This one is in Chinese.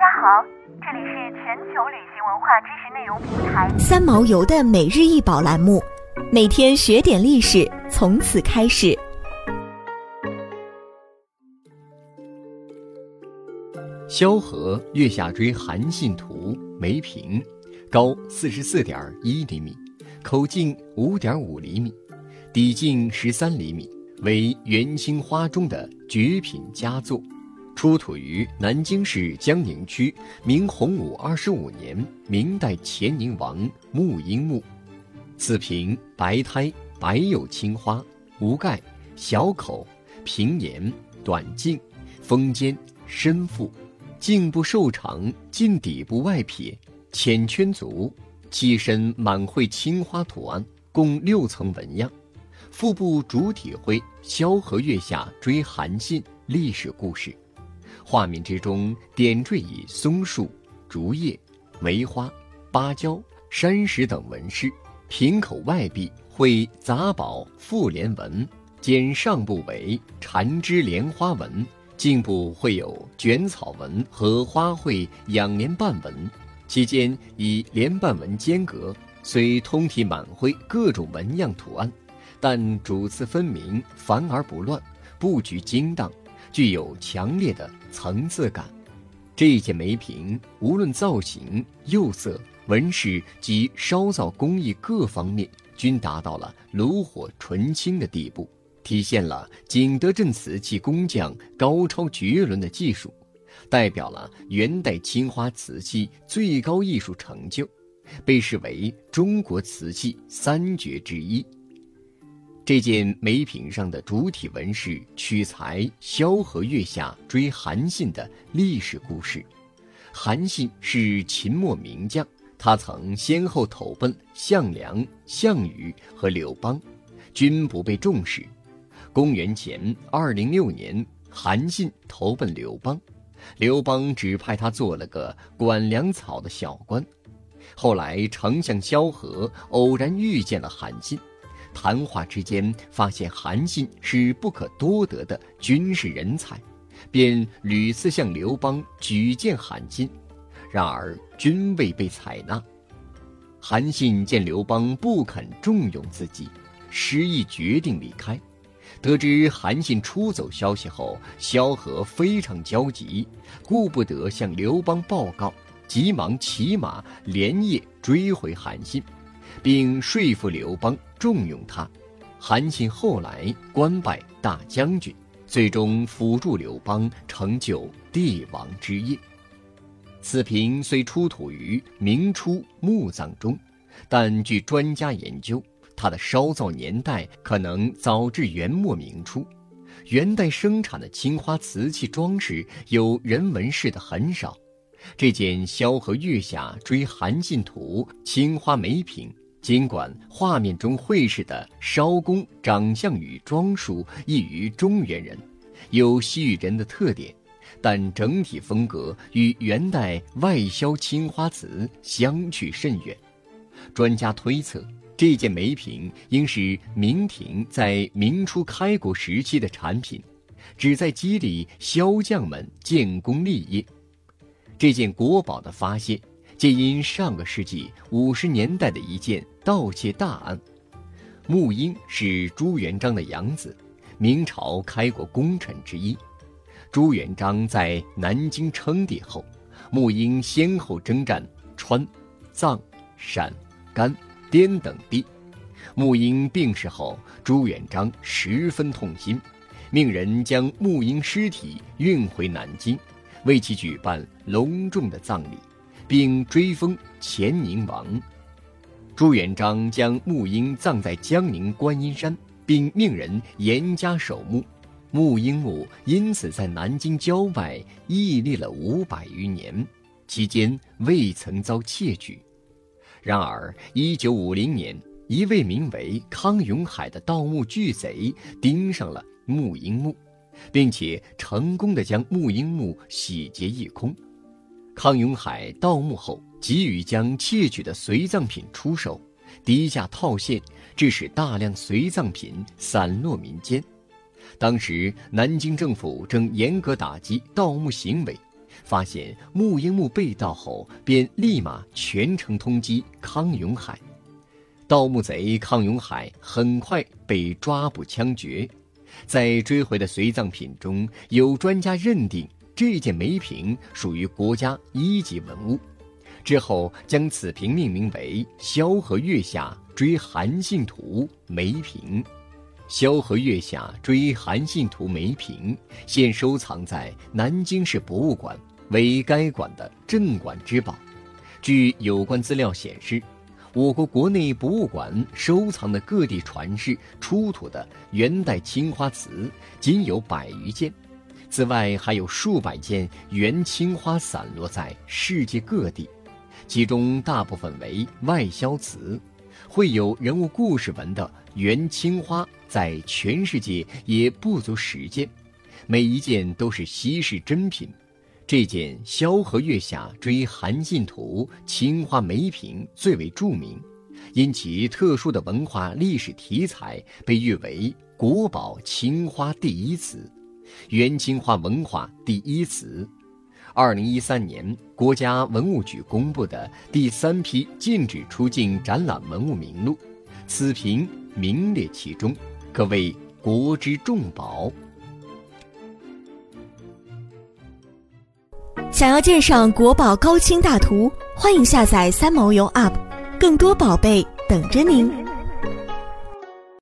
家好，这里是全球旅行文化知识内容平台三毛游的每日一宝栏目，每天学点历史，从此开始。萧何月下追韩信图梅瓶，高四十四点一厘米，口径五点五厘米，底径十三厘米，为元青花中的绝品佳作。出土于南京市江宁区明洪武二十五年，明代乾宁王穆英墓。此瓶白胎，白釉青花，无盖，小口，平沿，短径，封尖，深腹，颈部瘦长，近底部外撇，浅圈足，器身满绘青花图案，共六层纹样。腹部主体绘萧何月下追韩信历史故事。画面之中点缀以松树、竹叶、梅花、芭蕉、山石等纹饰，瓶口外壁绘杂宝复莲纹，肩上部为缠枝莲花纹，颈部绘有卷草纹和花卉仰莲瓣纹，其间以莲瓣纹间隔，虽通体满绘各种纹样图案，但主次分明，繁而不乱，布局精当。具有强烈的层次感，这件梅瓶无论造型、釉色、纹饰及烧造工艺各方面，均达到了炉火纯青的地步，体现了景德镇瓷器工匠高超绝伦的技术，代表了元代青花瓷器最高艺术成就，被视为中国瓷器三绝之一。这件梅瓶上的主体纹饰取材萧何月下追韩信的历史故事。韩信是秦末名将，他曾先后投奔项梁、项羽和刘邦，均不被重视。公元前二零六年，韩信投奔刘邦，刘邦只派他做了个管粮草的小官。后来，丞相萧何偶然遇见了韩信。谈话之间，发现韩信是不可多得的军事人才，便屡次向刘邦举荐韩信，然而均未被采纳。韩信见刘邦不肯重用自己，失意决定离开。得知韩信出走消息后，萧何非常焦急，顾不得向刘邦报告，急忙骑马连夜追回韩信。并说服刘邦重用他，韩信后来官拜大将军，最终辅助刘邦成就帝王之业。此瓶虽出土于明初墓葬中，但据专家研究，它的烧造年代可能早至元末明初。元代生产的青花瓷器装饰有人纹饰的很少。这件《萧何月下追韩信图》青花梅瓶。尽管画面中绘制的烧工长相与装束异于中原人，有西域人的特点，但整体风格与元代外销青花瓷相去甚远。专家推测，这件梅瓶应是明廷在明初开国时期的产品，旨在激励骁将们建功立业。这件国宝的发现。皆因上个世纪五十年代的一件盗窃大案。穆英是朱元璋的养子，明朝开国功臣之一。朱元璋在南京称帝后，穆英先后征战川、藏、陕、甘、滇等地。穆英病逝后，朱元璋十分痛心，命人将穆英尸体运回南京，为其举办隆重的葬礼。并追封乾宁王。朱元璋将穆英葬在江宁观音山，并命人严加守墓。穆英墓因此在南京郊外屹立了五百余年，期间未曾遭窃取。然而，一九五零年，一位名为康永海的盗墓巨贼盯上了穆英墓，并且成功的将穆英墓洗劫一空。康永海盗墓后，急于将窃取的随葬品出售，低价套现，致使大量随葬品散落民间。当时，南京政府正严格打击盗墓行为，发现穆英木被盗后，便立马全程通缉康永海。盗墓贼康永海很快被抓捕枪决。在追回的随葬品中，有专家认定这件梅瓶属于国家一级文物，之后将此瓶命名为“萧何月下追韩信图梅瓶”。萧何月下追韩信图梅瓶现收藏在南京市博物馆，为该馆的镇馆之宝。据有关资料显示。我国国内博物馆收藏的各地传世出土的元代青花瓷仅有百余件，此外还有数百件元青花散落在世界各地，其中大部分为外销瓷，绘有人物故事纹的元青花在全世界也不足十件，每一件都是稀世珍品。这件《萧何月下追韩信图》青花梅瓶最为著名，因其特殊的文化历史题材，被誉为“国宝青花第一瓷”，元青花文化第一瓷。二零一三年，国家文物局公布的第三批禁止出境展览文物名录，此瓶名列其中，可谓国之重宝。想要鉴赏国宝高清大图，欢迎下载三毛游 App，更多宝贝等着您。